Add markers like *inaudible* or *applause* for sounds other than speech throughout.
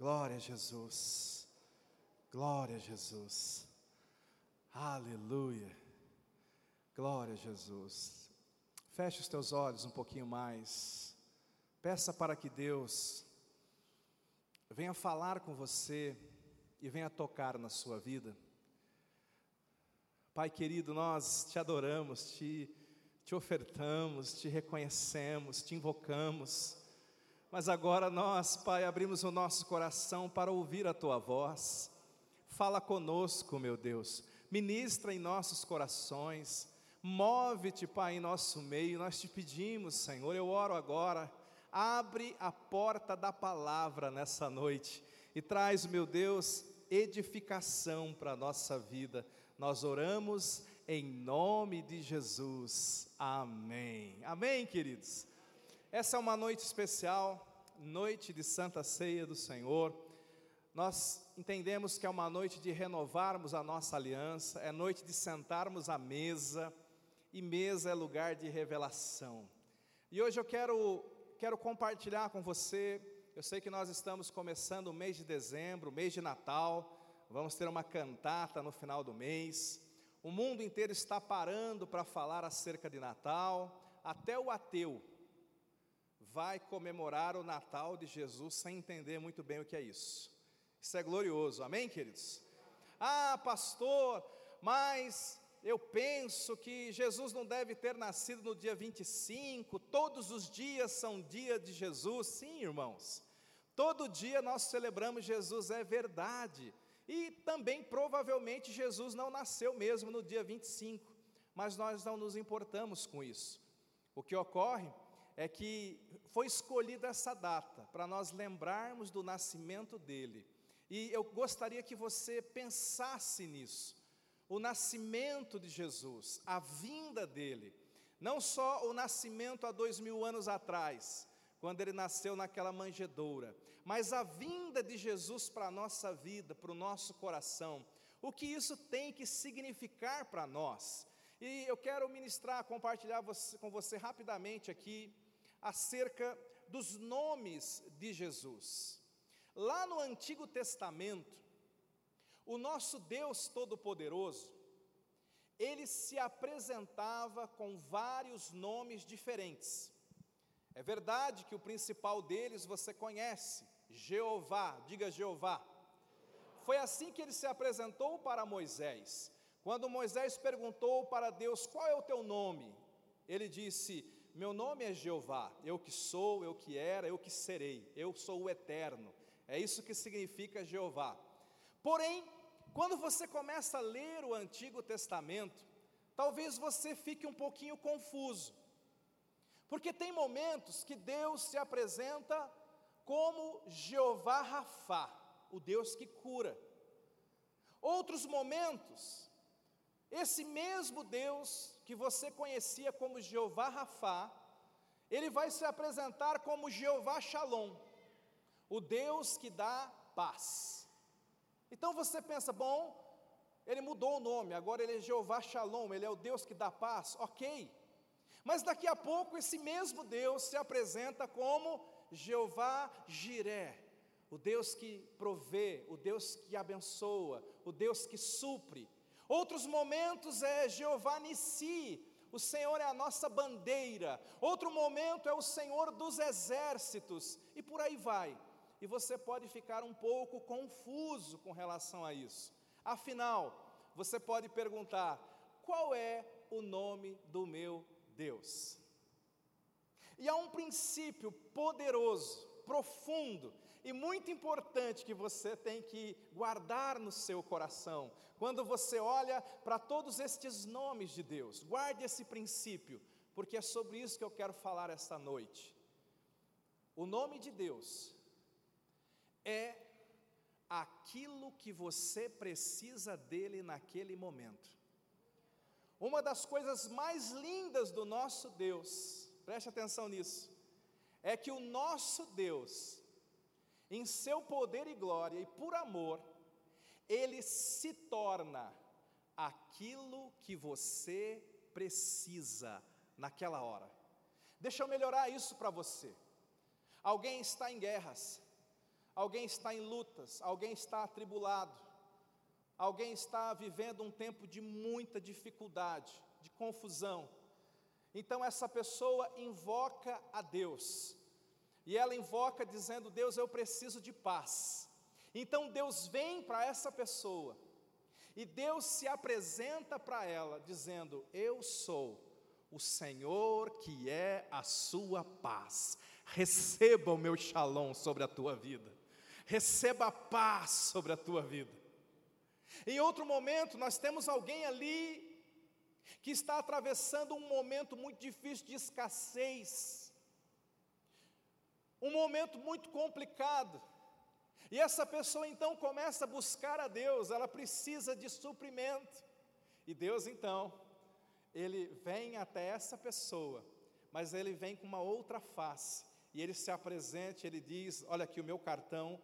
Glória a Jesus. Glória a Jesus. Aleluia. Glória a Jesus. Feche os teus olhos um pouquinho mais. Peça para que Deus venha falar com você e venha tocar na sua vida. Pai querido, nós te adoramos, te, te ofertamos, te reconhecemos, te invocamos. Mas agora nós, Pai, abrimos o nosso coração para ouvir a tua voz. Fala conosco, meu Deus. Ministra em nossos corações. Move-te, Pai, em nosso meio. Nós te pedimos, Senhor. Eu oro agora. Abre a porta da palavra nessa noite e traz, meu Deus, edificação para a nossa vida. Nós oramos em nome de Jesus. Amém. Amém, queridos. Essa é uma noite especial, noite de Santa Ceia do Senhor. Nós entendemos que é uma noite de renovarmos a nossa aliança, é noite de sentarmos à mesa, e mesa é lugar de revelação. E hoje eu quero, quero compartilhar com você, eu sei que nós estamos começando o mês de dezembro, mês de Natal, vamos ter uma cantata no final do mês, o mundo inteiro está parando para falar acerca de Natal, até o ateu, vai comemorar o Natal de Jesus sem entender muito bem o que é isso. Isso é glorioso, amém, queridos? Ah, pastor, mas eu penso que Jesus não deve ter nascido no dia 25, todos os dias são dia de Jesus. Sim, irmãos, todo dia nós celebramos Jesus, é verdade. E também provavelmente Jesus não nasceu mesmo no dia 25, mas nós não nos importamos com isso. O que ocorre é que foi escolhida essa data para nós lembrarmos do nascimento dele. E eu gostaria que você pensasse nisso. O nascimento de Jesus, a vinda dele, não só o nascimento há dois mil anos atrás, quando ele nasceu naquela manjedoura, mas a vinda de Jesus para a nossa vida, para o nosso coração, o que isso tem que significar para nós. E eu quero ministrar, compartilhar você, com você rapidamente aqui acerca dos nomes de Jesus. Lá no Antigo Testamento, o nosso Deus Todo-Poderoso, ele se apresentava com vários nomes diferentes. É verdade que o principal deles você conhece, Jeová, diga Jeová. Foi assim que ele se apresentou para Moisés. Quando Moisés perguntou para Deus: Qual é o teu nome? Ele disse: meu nome é Jeová, eu que sou, eu que era, eu que serei, eu sou o eterno. É isso que significa Jeová. Porém, quando você começa a ler o Antigo Testamento, talvez você fique um pouquinho confuso, porque tem momentos que Deus se apresenta como Jeová Rafá, o Deus que cura. Outros momentos, esse mesmo Deus que você conhecia como Jeová Rafá, ele vai se apresentar como Jeová Shalom, o Deus que dá paz. Então você pensa, bom, ele mudou o nome, agora ele é Jeová Shalom, ele é o Deus que dá paz, ok. Mas daqui a pouco esse mesmo Deus se apresenta como Jeová Jiré, o Deus que provê, o Deus que abençoa, o Deus que supre. Outros momentos é Jeová Nissi, o Senhor é a nossa bandeira. Outro momento é o Senhor dos exércitos, e por aí vai. E você pode ficar um pouco confuso com relação a isso. Afinal, você pode perguntar: qual é o nome do meu Deus? E há um princípio poderoso, profundo, e muito importante que você tem que guardar no seu coração, quando você olha para todos estes nomes de Deus, guarde esse princípio, porque é sobre isso que eu quero falar esta noite. O nome de Deus é aquilo que você precisa dele naquele momento. Uma das coisas mais lindas do nosso Deus, preste atenção nisso, é que o nosso Deus, em seu poder e glória e por amor, ele se torna aquilo que você precisa naquela hora. Deixa eu melhorar isso para você. Alguém está em guerras, alguém está em lutas, alguém está atribulado, alguém está vivendo um tempo de muita dificuldade, de confusão. Então essa pessoa invoca a Deus, e ela invoca dizendo: Deus, eu preciso de paz. Então Deus vem para essa pessoa, e Deus se apresenta para ela, dizendo: Eu sou o Senhor que é a sua paz. Receba o meu shalom sobre a tua vida. Receba a paz sobre a tua vida. Em outro momento, nós temos alguém ali que está atravessando um momento muito difícil de escassez, um momento muito complicado. E essa pessoa então começa a buscar a Deus, ela precisa de suprimento. E Deus então ele vem até essa pessoa, mas ele vem com uma outra face, e ele se apresenta, ele diz: Olha aqui o meu cartão,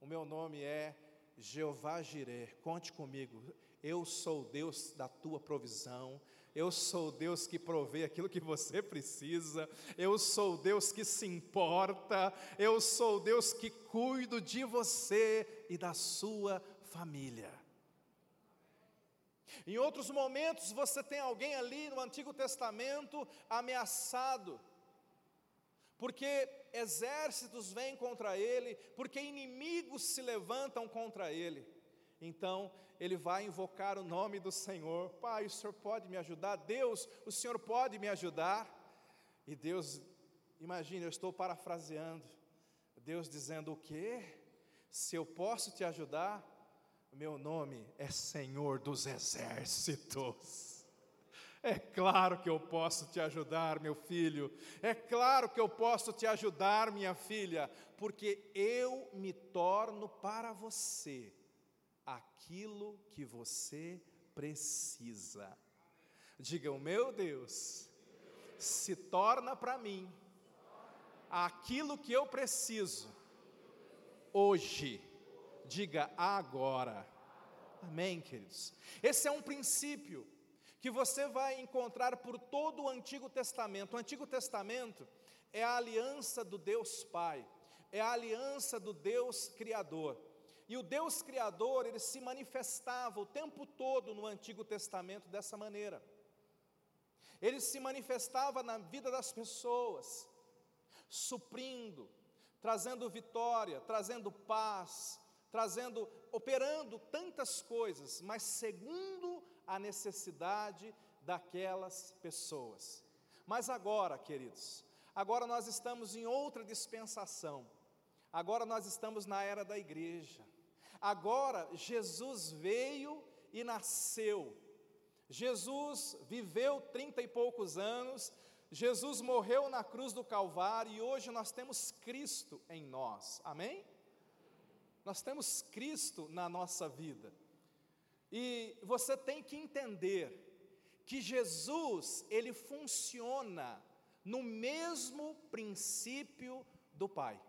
o meu nome é Jeová Jireh, conte comigo, eu sou Deus da tua provisão, eu sou Deus que provê aquilo que você *laughs* precisa, eu sou Deus que se importa, eu sou Deus que cuido de você e da sua família. Em outros momentos, você tem alguém ali no Antigo Testamento ameaçado, porque exércitos vêm contra ele, porque inimigos se levantam contra ele. Então, ele vai invocar o nome do Senhor. Pai, o Senhor pode me ajudar? Deus, o Senhor pode me ajudar? E Deus, imagine, eu estou parafraseando. Deus dizendo o quê? Se eu posso te ajudar, meu nome é Senhor dos Exércitos. É claro que eu posso te ajudar, meu filho. É claro que eu posso te ajudar, minha filha, porque eu me torno para você aquilo que você precisa. Diga, o meu Deus se torna para mim aquilo que eu preciso hoje Diga agora. Amém, queridos? Esse é um princípio que você vai encontrar por todo o Antigo Testamento. O Antigo Testamento é a aliança do Deus Pai, é a aliança do Deus Criador. E o Deus Criador, ele se manifestava o tempo todo no Antigo Testamento dessa maneira. Ele se manifestava na vida das pessoas, suprindo, trazendo vitória, trazendo paz, trazendo, operando tantas coisas, mas segundo a necessidade daquelas pessoas. Mas agora, queridos, agora nós estamos em outra dispensação. Agora nós estamos na era da igreja. Agora Jesus veio e nasceu. Jesus viveu trinta e poucos anos, Jesus morreu na cruz do Calvário e hoje nós temos Cristo em nós. Amém? Nós temos Cristo na nossa vida. E você tem que entender que Jesus, ele funciona no mesmo princípio do Pai.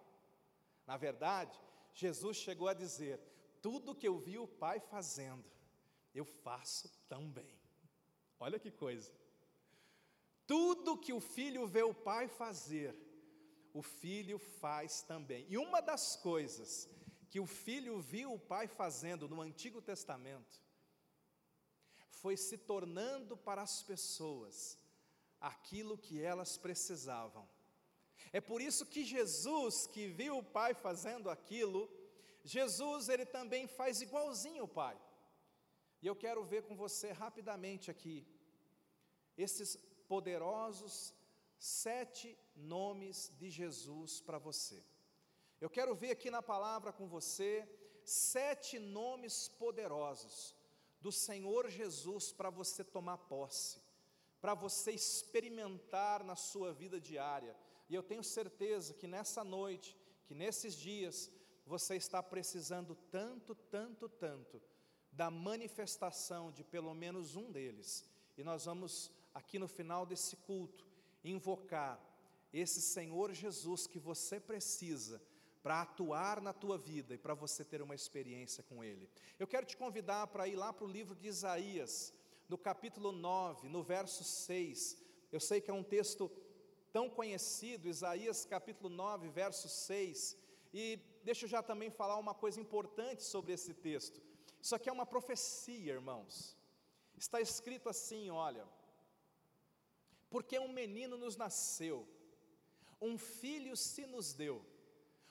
Na verdade, Jesus chegou a dizer: tudo que eu vi o Pai fazendo, eu faço também. Olha que coisa. Tudo que o filho vê o pai fazer, o filho faz também. E uma das coisas que o filho viu o pai fazendo no Antigo Testamento, foi se tornando para as pessoas aquilo que elas precisavam. É por isso que Jesus, que viu o pai fazendo aquilo, Jesus ele também faz igualzinho o pai. E eu quero ver com você rapidamente aqui esses poderosos sete nomes de Jesus para você. Eu quero ver aqui na palavra com você sete nomes poderosos do Senhor Jesus para você tomar posse, para você experimentar na sua vida diária. E eu tenho certeza que nessa noite, que nesses dias, você está precisando tanto, tanto, tanto da manifestação de pelo menos um deles. E nós vamos, aqui no final desse culto, invocar esse Senhor Jesus que você precisa para atuar na tua vida e para você ter uma experiência com Ele. Eu quero te convidar para ir lá para o livro de Isaías, no capítulo 9, no verso 6. Eu sei que é um texto tão conhecido, Isaías capítulo 9, verso 6. E deixa eu já também falar uma coisa importante sobre esse texto. Isso aqui é uma profecia, irmãos. Está escrito assim: olha, porque um menino nos nasceu, um filho se nos deu,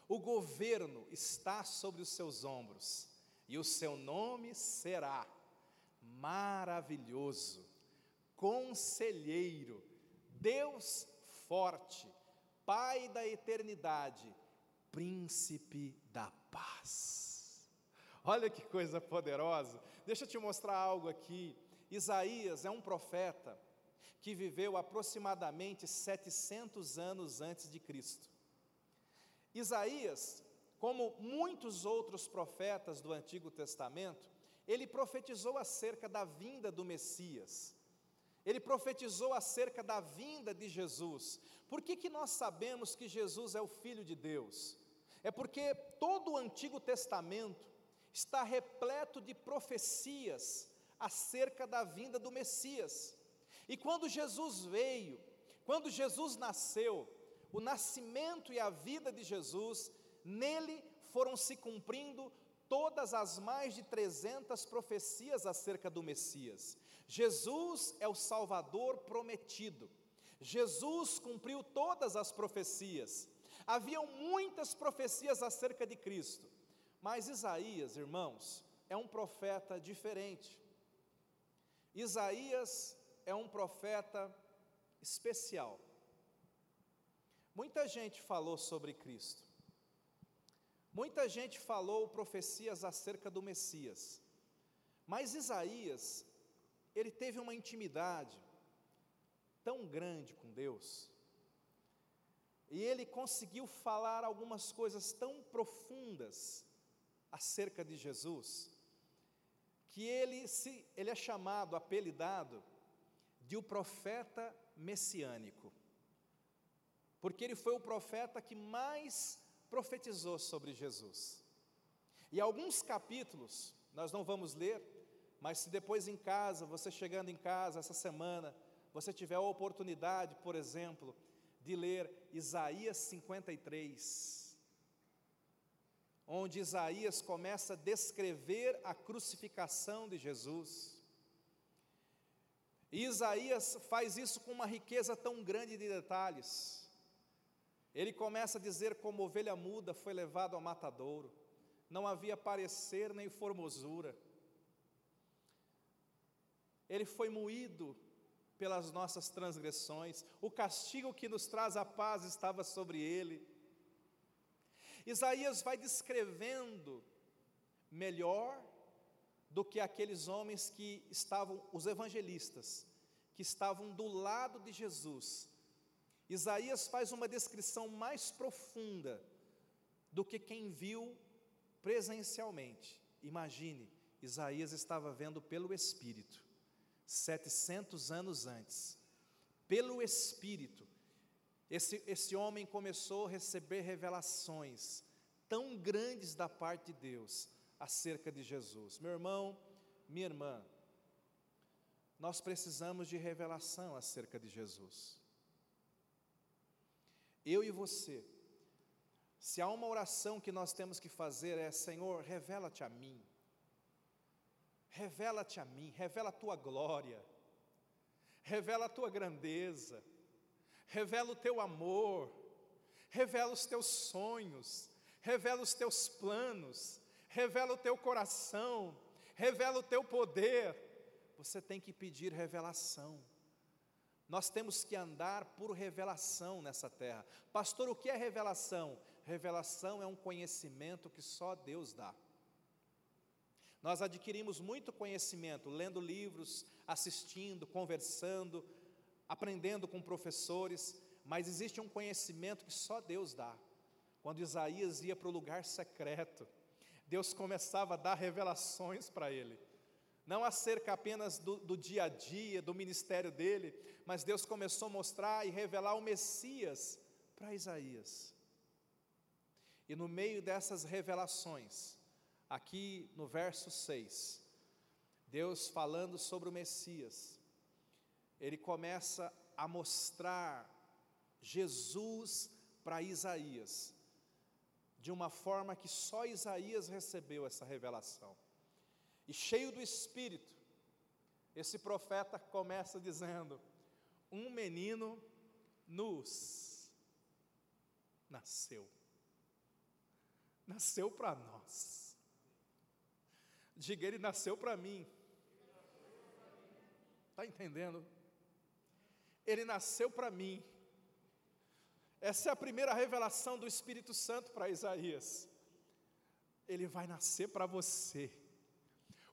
o governo está sobre os seus ombros, e o seu nome será maravilhoso, conselheiro, Deus forte, Pai da eternidade, príncipe da paz. Olha que coisa poderosa. Deixa eu te mostrar algo aqui. Isaías é um profeta que viveu aproximadamente 700 anos antes de Cristo. Isaías, como muitos outros profetas do Antigo Testamento, ele profetizou acerca da vinda do Messias. Ele profetizou acerca da vinda de Jesus. Por que, que nós sabemos que Jesus é o Filho de Deus? É porque todo o Antigo Testamento está repleto de profecias acerca da vinda do Messias. E quando Jesus veio, quando Jesus nasceu, o nascimento e a vida de Jesus, nele foram se cumprindo todas as mais de 300 profecias acerca do Messias. Jesus é o Salvador prometido. Jesus cumpriu todas as profecias. Haviam muitas profecias acerca de Cristo, mas Isaías, irmãos, é um profeta diferente. Isaías é um profeta especial. Muita gente falou sobre Cristo. Muita gente falou profecias acerca do Messias. Mas Isaías, ele teve uma intimidade tão grande com Deus. E ele conseguiu falar algumas coisas tão profundas acerca de Jesus, que ele, se, ele é chamado, apelidado, de o profeta messiânico, porque ele foi o profeta que mais profetizou sobre Jesus. E alguns capítulos, nós não vamos ler, mas se depois em casa, você chegando em casa essa semana, você tiver a oportunidade, por exemplo, de ler Isaías 53, onde Isaías começa a descrever a crucificação de Jesus. E Isaías faz isso com uma riqueza tão grande de detalhes. Ele começa a dizer como ovelha muda foi levado ao matadouro, não havia parecer nem formosura. Ele foi moído pelas nossas transgressões, o castigo que nos traz a paz estava sobre ele. Isaías vai descrevendo melhor do que aqueles homens que estavam, os evangelistas, que estavam do lado de Jesus. Isaías faz uma descrição mais profunda do que quem viu presencialmente. Imagine, Isaías estava vendo pelo Espírito, 700 anos antes, pelo Espírito, esse, esse homem começou a receber revelações tão grandes da parte de Deus, acerca de Jesus. Meu irmão, minha irmã, nós precisamos de revelação acerca de Jesus. Eu e você, se há uma oração que nós temos que fazer é: Senhor, revela-te a mim, revela-te a mim, revela a tua glória, revela a tua grandeza, revela o teu amor, revela os teus sonhos, revela os teus planos, revela o teu coração, revela o teu poder. Você tem que pedir revelação. Nós temos que andar por revelação nessa terra. Pastor, o que é revelação? Revelação é um conhecimento que só Deus dá. Nós adquirimos muito conhecimento lendo livros, assistindo, conversando, aprendendo com professores, mas existe um conhecimento que só Deus dá. Quando Isaías ia para o lugar secreto, Deus começava a dar revelações para ele, não acerca apenas do, do dia a dia, do ministério dele, mas Deus começou a mostrar e revelar o Messias para Isaías. E no meio dessas revelações, aqui no verso 6, Deus falando sobre o Messias, ele começa a mostrar Jesus para Isaías, de uma forma que só Isaías recebeu essa revelação. E cheio do Espírito, esse profeta começa dizendo: Um menino nos nasceu. Nasceu para nós. Diga, ele nasceu para mim. Está entendendo? Ele nasceu para mim. Essa é a primeira revelação do Espírito Santo para Isaías. Ele vai nascer para você.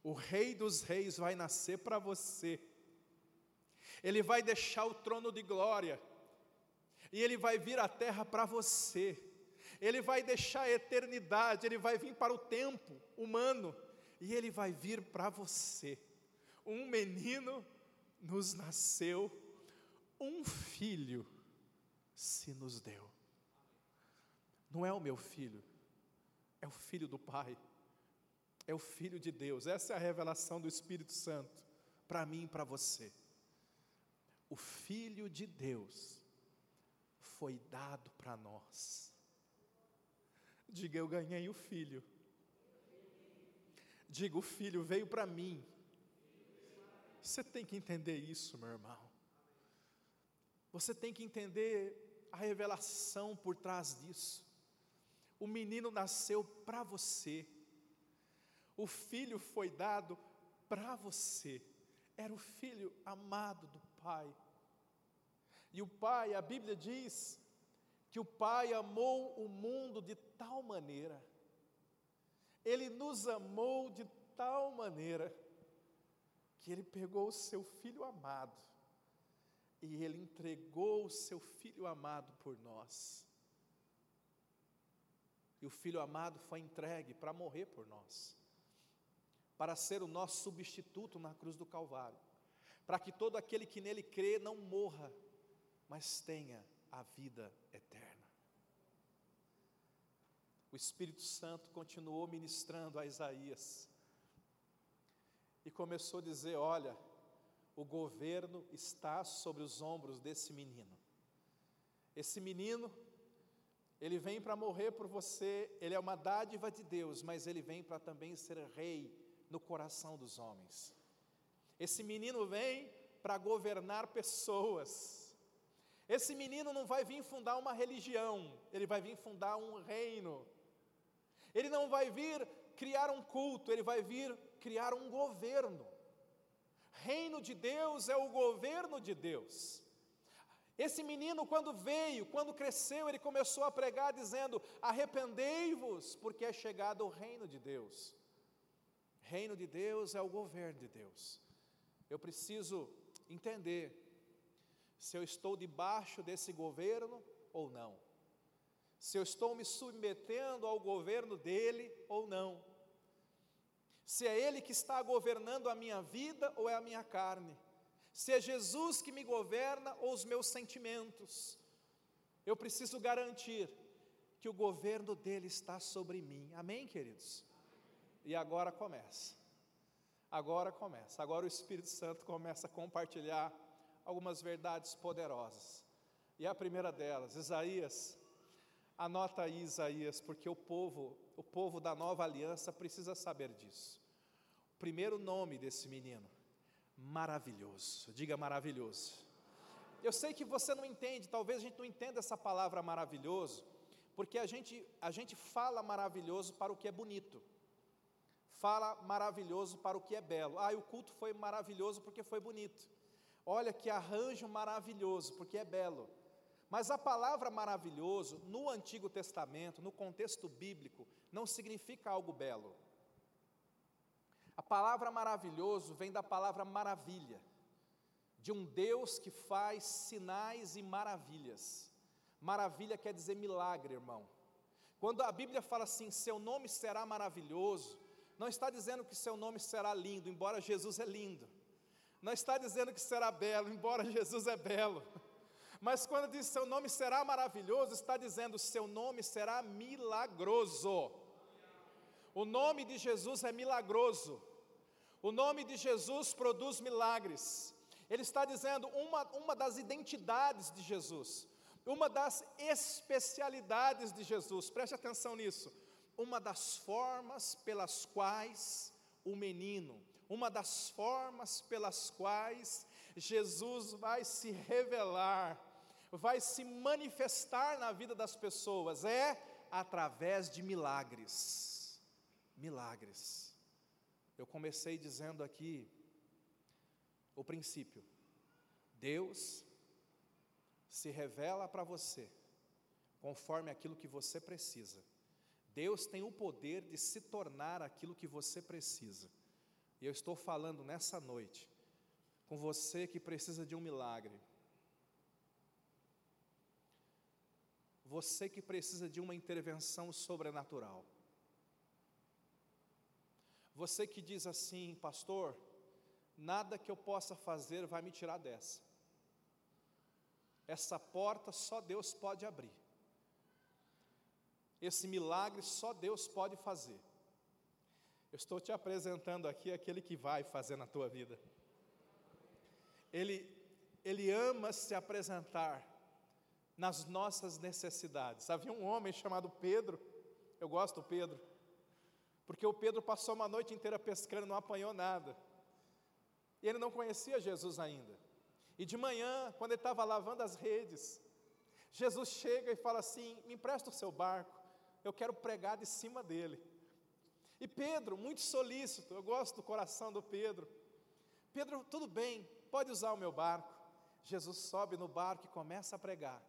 O Rei dos Reis vai nascer para você. Ele vai deixar o trono de glória. E ele vai vir à terra para você. Ele vai deixar a eternidade, ele vai vir para o tempo humano e ele vai vir para você. Um menino nos nasceu, um filho se nos deu. Não é o meu filho, é o filho do Pai, é o filho de Deus. Essa é a revelação do Espírito Santo para mim e para você. O filho de Deus foi dado para nós. Diga, eu ganhei o filho. Diga, o filho veio para mim. Você tem que entender isso, meu irmão. Você tem que entender a revelação por trás disso. O menino nasceu para você, o filho foi dado para você, era o filho amado do Pai. E o Pai, a Bíblia diz que o Pai amou o mundo de tal maneira, Ele nos amou de tal maneira, que Ele pegou o seu filho amado, e Ele entregou o seu filho amado por nós. E o filho amado foi entregue para morrer por nós, para ser o nosso substituto na cruz do Calvário, para que todo aquele que nele crê não morra, mas tenha a vida eterna. O Espírito Santo continuou ministrando a Isaías e começou a dizer: Olha, o governo está sobre os ombros desse menino. Esse menino, ele vem para morrer por você, ele é uma dádiva de Deus, mas ele vem para também ser rei no coração dos homens. Esse menino vem para governar pessoas. Esse menino não vai vir fundar uma religião, ele vai vir fundar um reino. Ele não vai vir criar um culto, ele vai vir criar um governo reino de Deus é o governo de Deus. Esse menino, quando veio, quando cresceu, ele começou a pregar dizendo: Arrependei-vos, porque é chegado o reino de Deus. Reino de Deus é o governo de Deus. Eu preciso entender se eu estou debaixo desse governo ou não. Se eu estou me submetendo ao governo dele ou não se é Ele que está governando a minha vida ou é a minha carne, se é Jesus que me governa ou os meus sentimentos. Eu preciso garantir que o governo dele está sobre mim. Amém, queridos? E agora começa. Agora começa. Agora o Espírito Santo começa a compartilhar algumas verdades poderosas. E a primeira delas, Isaías, anota aí Isaías, porque o povo o povo da nova aliança precisa saber disso. O primeiro nome desse menino, maravilhoso, diga maravilhoso. Eu sei que você não entende, talvez a gente não entenda essa palavra maravilhoso, porque a gente, a gente fala maravilhoso para o que é bonito, fala maravilhoso para o que é belo. Ah, o culto foi maravilhoso porque foi bonito. Olha que arranjo maravilhoso, porque é belo. Mas a palavra maravilhoso, no Antigo Testamento, no contexto bíblico, não significa algo belo. A palavra maravilhoso vem da palavra maravilha, de um Deus que faz sinais e maravilhas. Maravilha quer dizer milagre, irmão. Quando a Bíblia fala assim, seu nome será maravilhoso, não está dizendo que seu nome será lindo, embora Jesus é lindo. Não está dizendo que será belo, embora Jesus é belo. Mas quando diz seu nome será maravilhoso, está dizendo seu nome será milagroso. O nome de Jesus é milagroso. O nome de Jesus produz milagres. Ele está dizendo uma, uma das identidades de Jesus. uma das especialidades de Jesus, preste atenção nisso, uma das formas pelas quais o menino, uma das formas pelas quais Jesus vai se revelar, vai se manifestar na vida das pessoas, é através de milagres. Milagres. Eu comecei dizendo aqui o princípio. Deus se revela para você conforme aquilo que você precisa. Deus tem o poder de se tornar aquilo que você precisa. E eu estou falando nessa noite com você que precisa de um milagre. Você que precisa de uma intervenção sobrenatural. Você que diz assim, pastor, nada que eu possa fazer vai me tirar dessa. Essa porta só Deus pode abrir. Esse milagre só Deus pode fazer. Eu estou te apresentando aqui aquele que vai fazer na tua vida. Ele, ele ama se apresentar nas nossas necessidades. Havia um homem chamado Pedro, eu gosto do Pedro, porque o Pedro passou uma noite inteira pescando, não apanhou nada. E ele não conhecia Jesus ainda. E de manhã, quando ele estava lavando as redes, Jesus chega e fala assim: Me empresta o seu barco, eu quero pregar de cima dele. E Pedro, muito solícito, eu gosto do coração do Pedro. Pedro, tudo bem, pode usar o meu barco. Jesus sobe no barco e começa a pregar.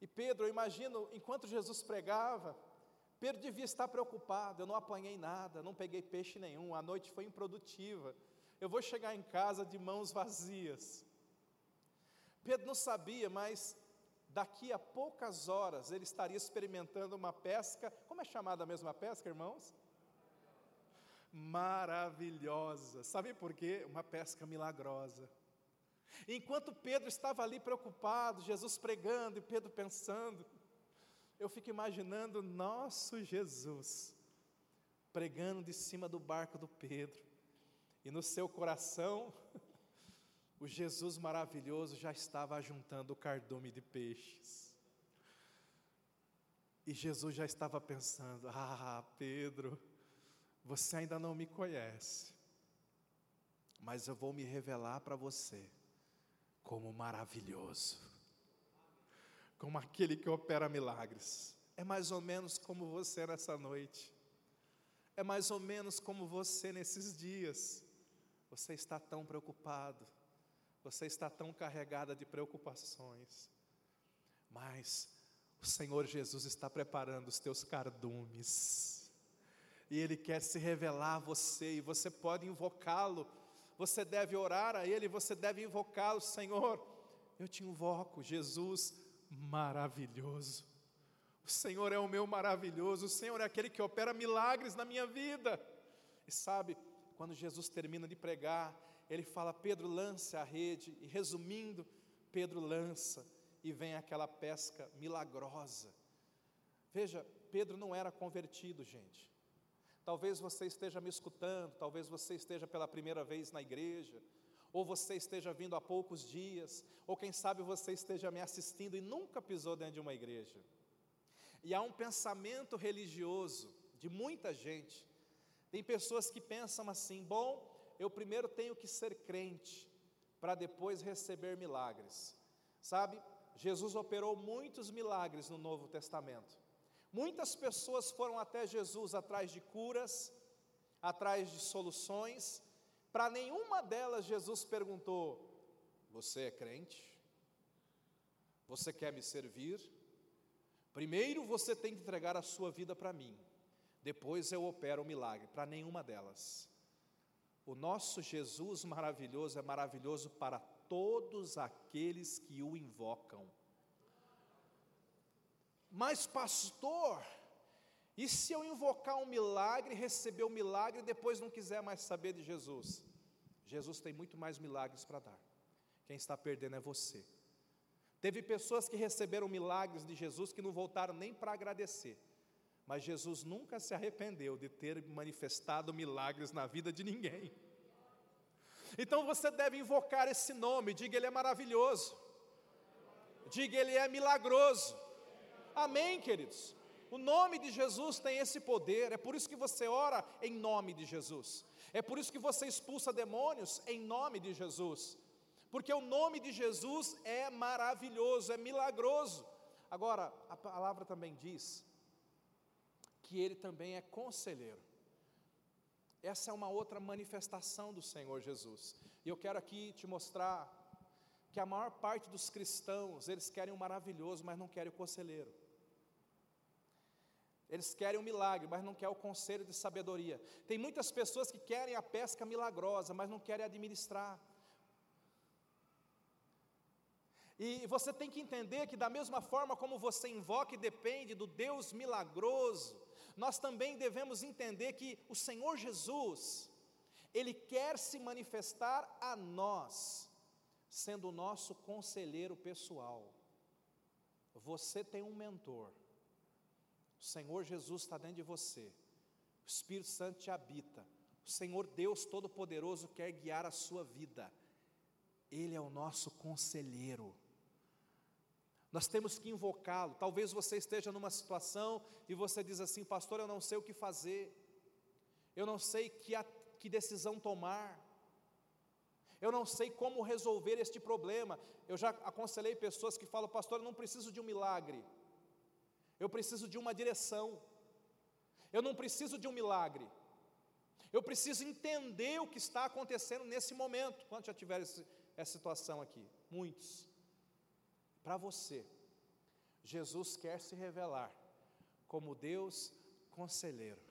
E Pedro, eu imagino, enquanto Jesus pregava, Pedro devia estar preocupado. Eu não apanhei nada, não peguei peixe nenhum, a noite foi improdutiva. Eu vou chegar em casa de mãos vazias. Pedro não sabia, mas daqui a poucas horas ele estaria experimentando uma pesca. Como é chamada a mesma pesca, irmãos? Maravilhosa. Sabe por quê? Uma pesca milagrosa. Enquanto Pedro estava ali preocupado, Jesus pregando e Pedro pensando, eu fico imaginando nosso Jesus pregando de cima do barco do Pedro, e no seu coração, *laughs* o Jesus maravilhoso já estava juntando o cardume de peixes. E Jesus já estava pensando: Ah, Pedro, você ainda não me conhece, mas eu vou me revelar para você como maravilhoso, como aquele que opera milagres. É mais ou menos como você nessa noite, é mais ou menos como você nesses dias. Você está tão preocupado, você está tão carregada de preocupações, mas o Senhor Jesus está preparando os teus cardumes, e Ele quer se revelar a você, e você pode invocá-lo, você deve orar a Ele, você deve invocá-lo, Senhor, eu te invoco, Jesus maravilhoso. O Senhor é o meu maravilhoso, o Senhor é aquele que opera milagres na minha vida. E sabe, quando Jesus termina de pregar, ele fala: Pedro, lança a rede, e resumindo, Pedro lança, e vem aquela pesca milagrosa. Veja, Pedro não era convertido, gente. Talvez você esteja me escutando, talvez você esteja pela primeira vez na igreja, ou você esteja vindo há poucos dias, ou quem sabe você esteja me assistindo e nunca pisou dentro de uma igreja. E há um pensamento religioso de muita gente tem pessoas que pensam assim: bom, eu primeiro tenho que ser crente para depois receber milagres. Sabe, Jesus operou muitos milagres no Novo Testamento. Muitas pessoas foram até Jesus atrás de curas, atrás de soluções. Para nenhuma delas Jesus perguntou: Você é crente? Você quer me servir? Primeiro você tem que entregar a sua vida para mim depois eu opero o milagre, para nenhuma delas. O nosso Jesus maravilhoso é maravilhoso para todos aqueles que o invocam. Mas, pastor, e se eu invocar um milagre, receber o um milagre e depois não quiser mais saber de Jesus? Jesus tem muito mais milagres para dar. Quem está perdendo é você. Teve pessoas que receberam milagres de Jesus que não voltaram nem para agradecer. Mas Jesus nunca se arrependeu de ter manifestado milagres na vida de ninguém. Então você deve invocar esse nome, diga ele é maravilhoso. Diga, Ele é milagroso. Amém, queridos? O nome de Jesus tem esse poder, é por isso que você ora em nome de Jesus, é por isso que você expulsa demônios em nome de Jesus, porque o nome de Jesus é maravilhoso, é milagroso. Agora, a palavra também diz que Ele também é conselheiro. Essa é uma outra manifestação do Senhor Jesus. E eu quero aqui te mostrar que a maior parte dos cristãos, eles querem o maravilhoso, mas não querem o conselheiro. Eles querem o milagre, mas não querem o conselho de sabedoria. Tem muitas pessoas que querem a pesca milagrosa, mas não querem administrar. E você tem que entender que, da mesma forma como você invoca e depende do Deus milagroso, nós também devemos entender que o Senhor Jesus, Ele quer se manifestar a nós, sendo o nosso conselheiro pessoal. Você tem um mentor. O Senhor Jesus está dentro de você, o Espírito Santo te habita, o Senhor Deus Todo-Poderoso quer guiar a sua vida, Ele é o nosso conselheiro. Nós temos que invocá-lo. Talvez você esteja numa situação e você diz assim, pastor, eu não sei o que fazer, eu não sei que, a, que decisão tomar, eu não sei como resolver este problema. Eu já aconselhei pessoas que falam, pastor, eu não preciso de um milagre, eu preciso de uma direção. Eu não preciso de um milagre. Eu preciso entender o que está acontecendo nesse momento. Quantos já tiveram esse, essa situação aqui? Muitos. Para você, Jesus quer se revelar como Deus conselheiro,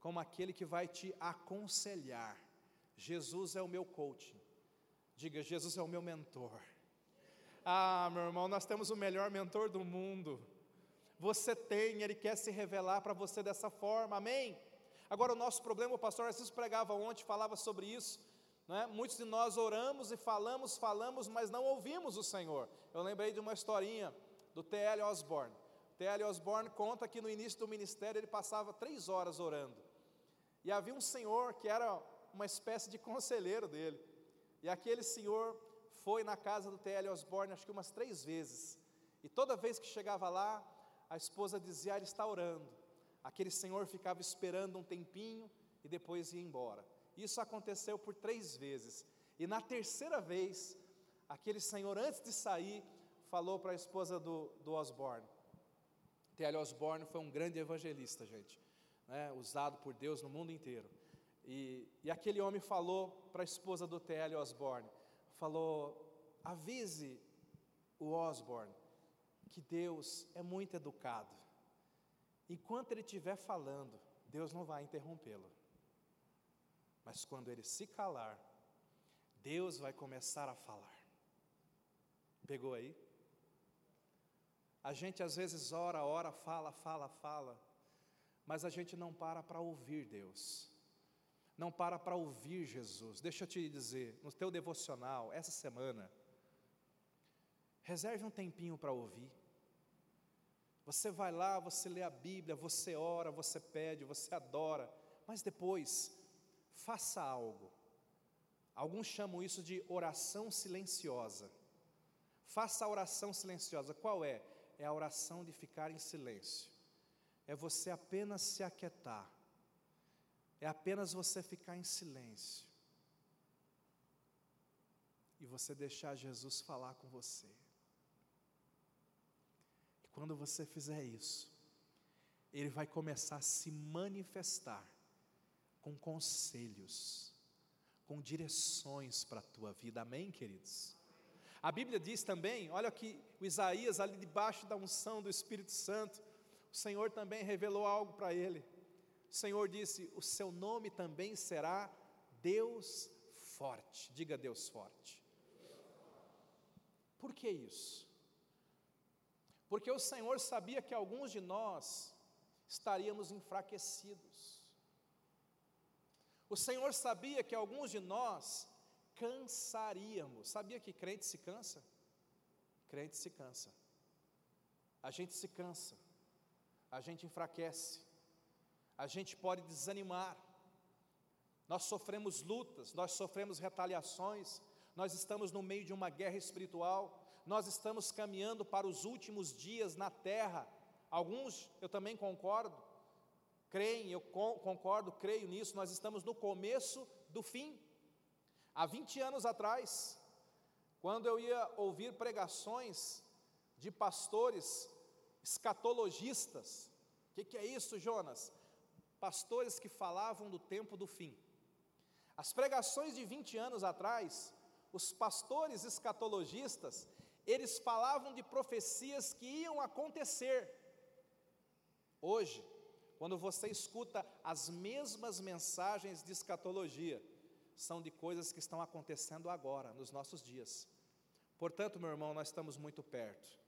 como aquele que vai te aconselhar. Jesus é o meu coach. Diga, Jesus é o meu mentor. Ah, meu irmão, nós temos o melhor mentor do mundo você tem, Ele quer se revelar para você dessa forma, amém? Agora, o nosso problema, o pastor Narciso pregava ontem, falava sobre isso, né? muitos de nós oramos e falamos, falamos, mas não ouvimos o Senhor. Eu lembrei de uma historinha do T.L. Osborne. T.L. Osborne conta que no início do ministério ele passava três horas orando, e havia um senhor que era uma espécie de conselheiro dele, e aquele senhor foi na casa do T.L. Osborne acho que umas três vezes, e toda vez que chegava lá, a esposa dizia, ah, ele está orando. Aquele senhor ficava esperando um tempinho e depois ia embora. Isso aconteceu por três vezes. E na terceira vez, aquele senhor, antes de sair, falou para a esposa do, do Osborne. T.L. Osborne foi um grande evangelista, gente, né, usado por Deus no mundo inteiro. E, e aquele homem falou para a esposa do T.L. Osborne, falou, avise o Osborne que Deus é muito educado. Enquanto ele estiver falando, Deus não vai interrompê-lo. Mas quando ele se calar, Deus vai começar a falar. Pegou aí? A gente às vezes ora, ora, fala, fala, fala, mas a gente não para para ouvir Deus. Não para para ouvir Jesus. Deixa eu te dizer, no teu devocional, essa semana, reserve um tempinho para ouvir. Você vai lá, você lê a Bíblia, você ora, você pede, você adora, mas depois, faça algo. Alguns chamam isso de oração silenciosa. Faça a oração silenciosa. Qual é? É a oração de ficar em silêncio. É você apenas se aquietar. É apenas você ficar em silêncio. E você deixar Jesus falar com você. Quando você fizer isso, Ele vai começar a se manifestar com conselhos, com direções para a tua vida, amém, queridos? A Bíblia diz também, olha que o Isaías, ali debaixo da unção do Espírito Santo, o Senhor também revelou algo para ele. O Senhor disse: O seu nome também será Deus forte. Diga Deus forte. Por que isso? Porque o Senhor sabia que alguns de nós estaríamos enfraquecidos. O Senhor sabia que alguns de nós cansaríamos. Sabia que crente se cansa? Crente se cansa. A gente se cansa. A gente enfraquece. A gente pode desanimar. Nós sofremos lutas, nós sofremos retaliações, nós estamos no meio de uma guerra espiritual nós estamos caminhando para os últimos dias na terra. Alguns eu também concordo, creem, eu concordo, creio nisso, nós estamos no começo do fim. Há 20 anos atrás, quando eu ia ouvir pregações de pastores escatologistas, o que, que é isso, Jonas? Pastores que falavam do tempo do fim. As pregações de 20 anos atrás, os pastores escatologistas, eles falavam de profecias que iam acontecer. Hoje, quando você escuta as mesmas mensagens de escatologia, são de coisas que estão acontecendo agora, nos nossos dias. Portanto, meu irmão, nós estamos muito perto.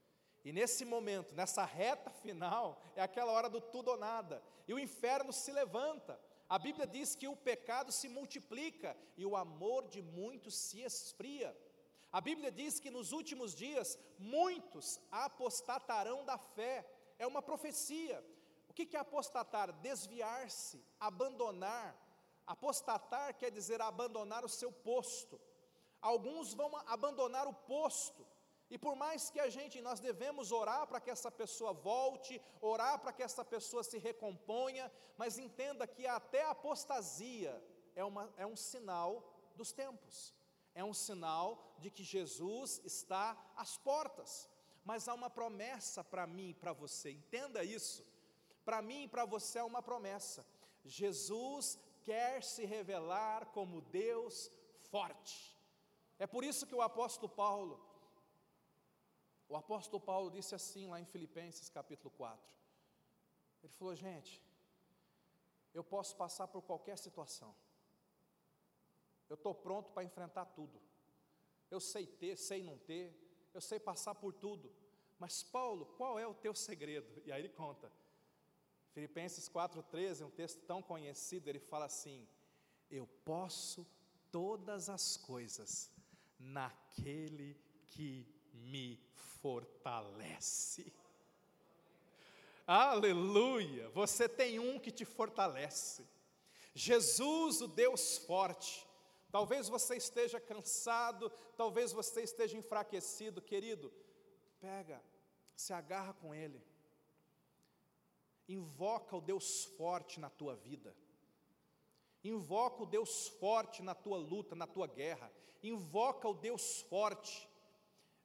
E nesse momento, nessa reta final, é aquela hora do tudo ou nada. E o inferno se levanta. A Bíblia diz que o pecado se multiplica e o amor de muitos se esfria. A Bíblia diz que nos últimos dias muitos apostatarão da fé. É uma profecia. O que é apostatar? Desviar-se, abandonar, Apostatar quer dizer abandonar o seu posto. Alguns vão abandonar o posto. E por mais que a gente, nós devemos orar para que essa pessoa volte, orar para que essa pessoa se recomponha, mas entenda que até a apostasia é, uma, é um sinal dos tempos, é um sinal de que Jesus está às portas. Mas há uma promessa para mim e para você, entenda isso. Para mim e para você é uma promessa. Jesus quer se revelar como Deus forte. É por isso que o apóstolo Paulo, o apóstolo Paulo disse assim lá em Filipenses capítulo 4. Ele falou: gente, eu posso passar por qualquer situação, eu estou pronto para enfrentar tudo, eu sei ter, sei não ter, eu sei passar por tudo, mas Paulo, qual é o teu segredo? E aí ele conta: Filipenses 4,13, um texto tão conhecido, ele fala assim: Eu posso todas as coisas naquele que me fortalece. Aleluia! Você tem um que te fortalece. Jesus, o Deus forte. Talvez você esteja cansado, talvez você esteja enfraquecido, querido. Pega, se agarra com Ele Invoca o Deus forte na tua vida. Invoca o Deus forte na tua luta, na tua guerra. Invoca o Deus forte.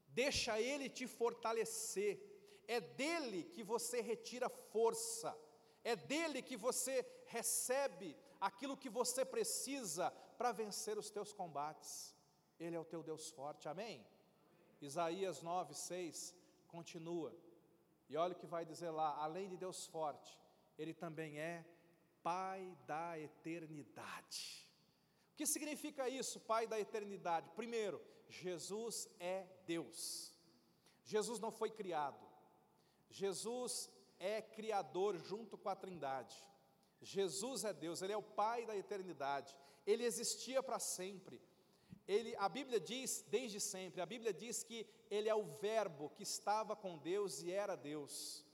Deixa Ele te fortalecer. É dele que você retira força. É dele que você recebe aquilo que você precisa para vencer os teus combates. Ele é o teu Deus forte. Amém? Isaías 9, 6 continua. E olha o que vai dizer lá: além de Deus forte, Ele também é Pai da eternidade. O que significa isso, Pai da eternidade? Primeiro, Jesus é Deus. Jesus não foi criado. Jesus é criador junto com a Trindade. Jesus é Deus, Ele é o Pai da eternidade. Ele existia para sempre. Ele, a Bíblia diz, desde sempre, a Bíblia diz que ele é o Verbo que estava com Deus e era Deus.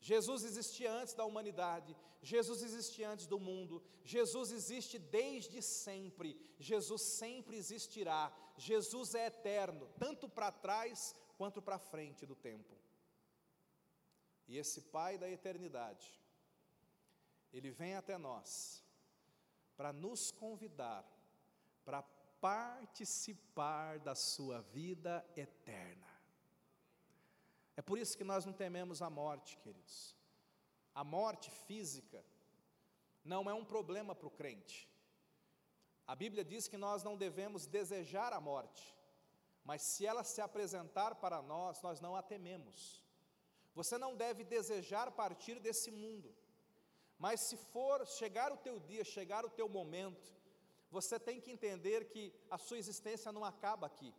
Jesus existia antes da humanidade, Jesus existia antes do mundo, Jesus existe desde sempre, Jesus sempre existirá, Jesus é eterno, tanto para trás quanto para frente do tempo. E esse Pai da eternidade, ele vem até nós para nos convidar para participar da sua vida eterna. É por isso que nós não tememos a morte, queridos. A morte física não é um problema para o crente. A Bíblia diz que nós não devemos desejar a morte, mas se ela se apresentar para nós, nós não a tememos. Você não deve desejar partir desse mundo, mas se for chegar o teu dia, chegar o teu momento, você tem que entender que a sua existência não acaba aqui.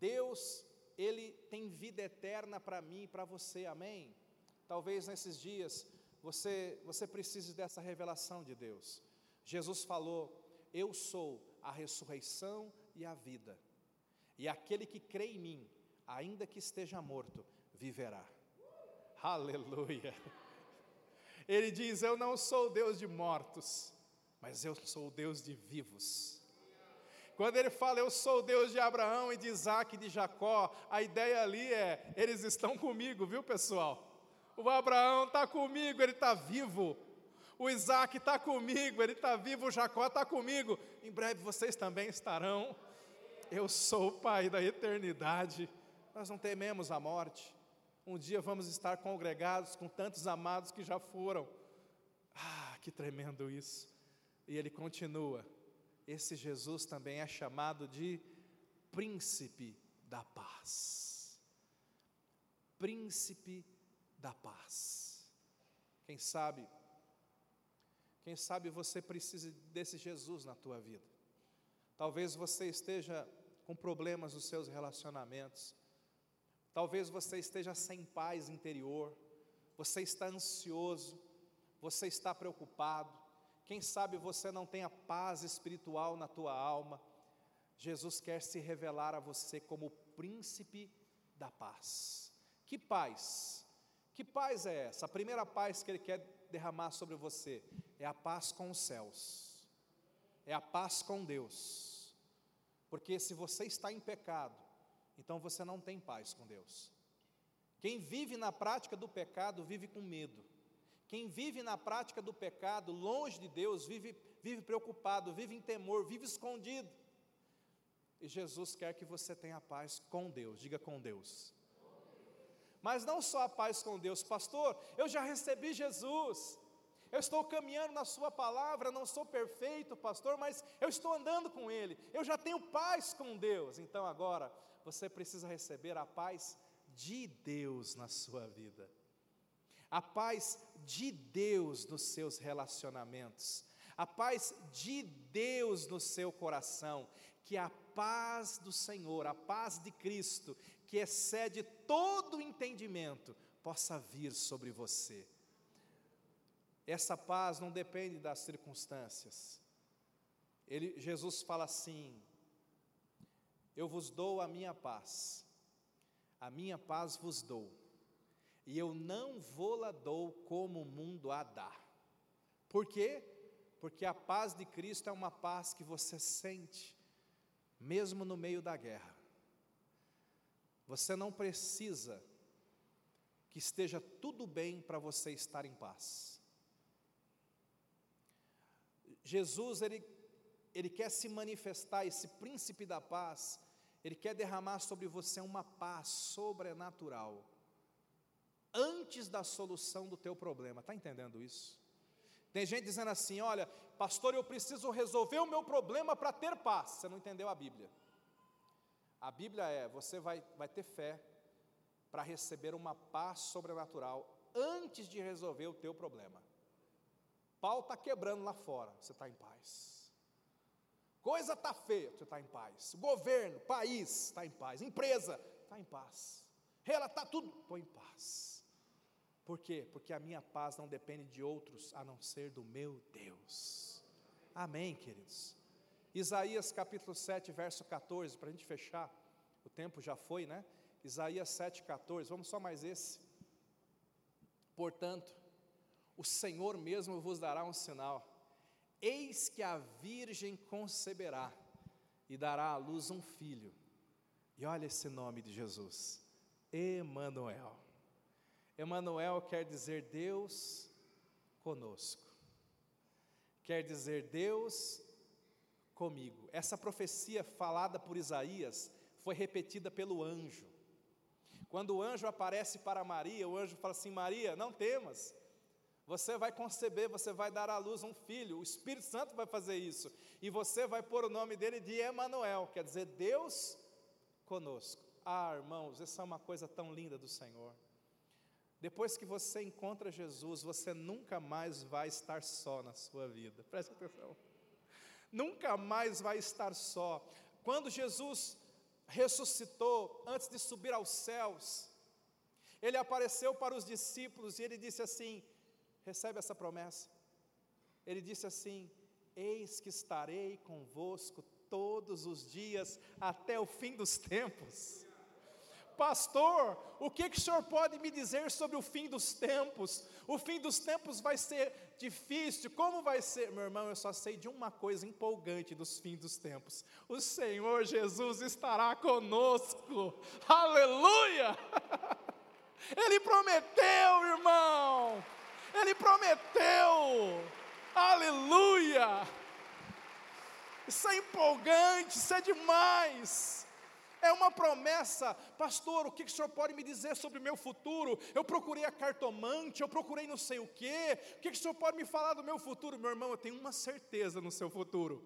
Deus, Ele tem vida eterna para mim e para você, amém? Talvez nesses dias você, você precise dessa revelação de Deus. Jesus falou: Eu sou a ressurreição e a vida, e aquele que crê em mim, ainda que esteja morto, viverá. Aleluia! Ele diz: Eu não sou Deus de mortos, mas eu sou Deus de vivos. Quando ele fala, eu sou Deus de Abraão e de Isaac e de Jacó, a ideia ali é, eles estão comigo, viu pessoal? O Abraão está comigo, ele está vivo. O Isaac está comigo, ele está vivo. O Jacó está comigo. Em breve vocês também estarão. Eu sou o Pai da eternidade. Nós não tememos a morte. Um dia vamos estar congregados com tantos amados que já foram. Ah, que tremendo isso. E ele continua. Esse Jesus também é chamado de príncipe da paz. Príncipe da paz. Quem sabe, quem sabe você precisa desse Jesus na tua vida. Talvez você esteja com problemas nos seus relacionamentos. Talvez você esteja sem paz interior. Você está ansioso. Você está preocupado. Quem sabe você não tem a paz espiritual na tua alma. Jesus quer se revelar a você como o príncipe da paz. Que paz? Que paz é essa? A primeira paz que Ele quer derramar sobre você é a paz com os céus, é a paz com Deus, porque se você está em pecado, então você não tem paz com Deus. Quem vive na prática do pecado vive com medo. Quem vive na prática do pecado, longe de Deus, vive, vive preocupado, vive em temor, vive escondido. E Jesus quer que você tenha paz com Deus, diga com Deus. Mas não só a paz com Deus, pastor, eu já recebi Jesus, eu estou caminhando na Sua palavra, não sou perfeito, pastor, mas eu estou andando com Ele, eu já tenho paz com Deus. Então agora você precisa receber a paz de Deus na sua vida, a paz de Deus nos seus relacionamentos, a paz de Deus no seu coração, que a paz do Senhor, a paz de Cristo, que excede todo o entendimento, possa vir sobre você. Essa paz não depende das circunstâncias. Ele, Jesus fala assim: Eu vos dou a minha paz, a minha paz vos dou, e eu não vou-la dou como o mundo a dá. Por quê? Porque a paz de Cristo é uma paz que você sente, mesmo no meio da guerra. Você não precisa que esteja tudo bem para você estar em paz. Jesus, ele, ele quer se manifestar, esse príncipe da paz, ele quer derramar sobre você uma paz sobrenatural, antes da solução do teu problema, está entendendo isso? Tem gente dizendo assim: olha, pastor, eu preciso resolver o meu problema para ter paz. Você não entendeu a Bíblia. A Bíblia é: você vai, vai ter fé para receber uma paz sobrenatural antes de resolver o teu problema. Pau está quebrando lá fora, você está em paz. Coisa está feia, você está em paz. Governo, país, está em paz. Empresa, está em paz. Relatar tá tudo, estou em paz. Por quê? Porque a minha paz não depende de outros a não ser do meu Deus. Amém, queridos. Isaías capítulo 7, verso 14, para a gente fechar, o tempo já foi, né? Isaías 7, 14, vamos só mais esse. Portanto, o Senhor mesmo vos dará um sinal: eis que a virgem conceberá e dará à luz um filho. E olha esse nome de Jesus, Emanuel. Emanuel quer dizer Deus conosco. Quer dizer Deus comigo. Essa profecia falada por Isaías foi repetida pelo anjo. Quando o anjo aparece para Maria, o anjo fala assim: Maria, não temas, você vai conceber, você vai dar à luz um filho, o Espírito Santo vai fazer isso, e você vai pôr o nome dele de Emanuel, quer dizer, Deus conosco. Ah, irmãos, essa é uma coisa tão linda do Senhor. Depois que você encontra Jesus, você nunca mais vai estar só na sua vida. Preste atenção nunca mais vai estar só. Quando Jesus ressuscitou, antes de subir aos céus, ele apareceu para os discípulos e ele disse assim: recebe essa promessa. Ele disse assim: Eis que estarei convosco todos os dias até o fim dos tempos. Pastor, o que, que o senhor pode me dizer sobre o fim dos tempos? O fim dos tempos vai ser difícil, como vai ser? Meu irmão, eu só sei de uma coisa empolgante dos fins dos tempos: o Senhor Jesus estará conosco, aleluia! *laughs* Ele prometeu, irmão, ele prometeu, aleluia! Isso é empolgante, isso é demais. É uma promessa, pastor. O que, o senhor pode me dizer sobre o meu futuro? Eu procurei a cartomante, eu procurei não sei o quê. O que o senhor pode me falar do meu futuro? Meu irmão, eu tenho uma certeza no seu futuro: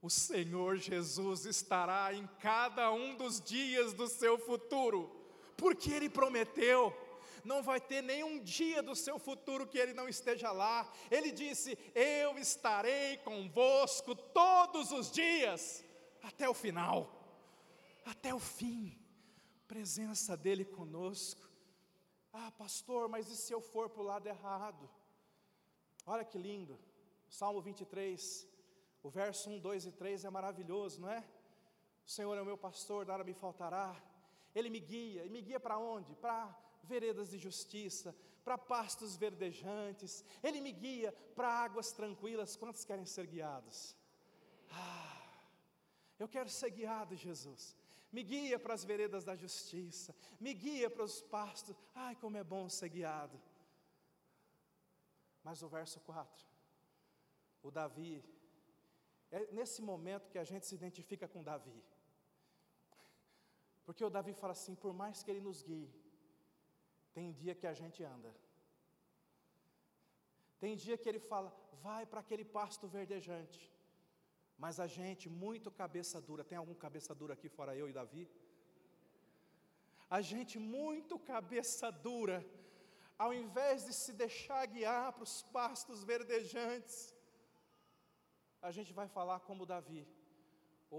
o Senhor Jesus estará em cada um dos dias do seu futuro, porque Ele prometeu não vai ter nenhum dia do seu futuro que ele não esteja lá. Ele disse: Eu estarei convosco todos os dias, até o final até o fim, presença dEle conosco. Ah, pastor, mas e se eu for para o lado errado? Olha que lindo, Salmo 23, o verso 1, 2 e 3 é maravilhoso, não é? O Senhor é o meu pastor, nada me faltará. Ele me guia, e me guia para onde? Para veredas de justiça, para pastos verdejantes. Ele me guia para águas tranquilas. Quantos querem ser guiados? Ah, eu quero ser guiado, Jesus me guia para as veredas da justiça, me guia para os pastos. Ai, como é bom ser guiado. Mas o verso 4, o Davi, é nesse momento que a gente se identifica com Davi. Porque o Davi fala assim: por mais que ele nos guie, tem dia que a gente anda. Tem dia que ele fala, vai para aquele pasto verdejante. Mas a gente, muito cabeça dura, tem algum cabeça dura aqui fora eu e Davi? A gente, muito cabeça dura, ao invés de se deixar guiar para os pastos verdejantes, a gente vai falar como Davi: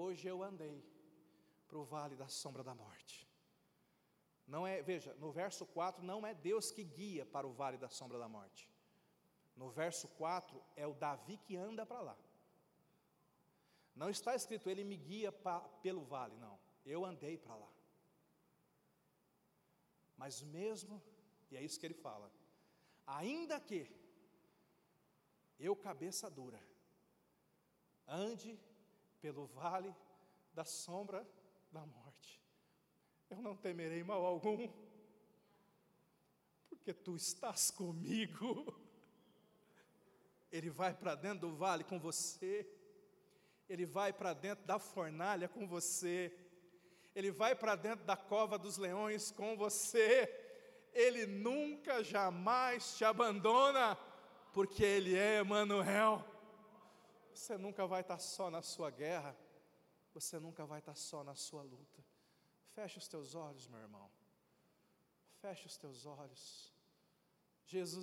hoje eu andei para o vale da sombra da morte. Não é, veja, no verso 4 não é Deus que guia para o vale da sombra da morte. No verso 4 é o Davi que anda para lá. Não está escrito, ele me guia pelo vale, não. Eu andei para lá. Mas mesmo, e é isso que ele fala, ainda que eu, cabeça dura, ande pelo vale da sombra da morte, eu não temerei mal algum, porque tu estás comigo. Ele vai para dentro do vale com você ele vai para dentro da fornalha com você, ele vai para dentro da cova dos leões com você, ele nunca jamais te abandona, porque ele é Emanuel. Você nunca vai estar só na sua guerra, você nunca vai estar só na sua luta. Feche os teus olhos, meu irmão. Feche os teus olhos. Jesus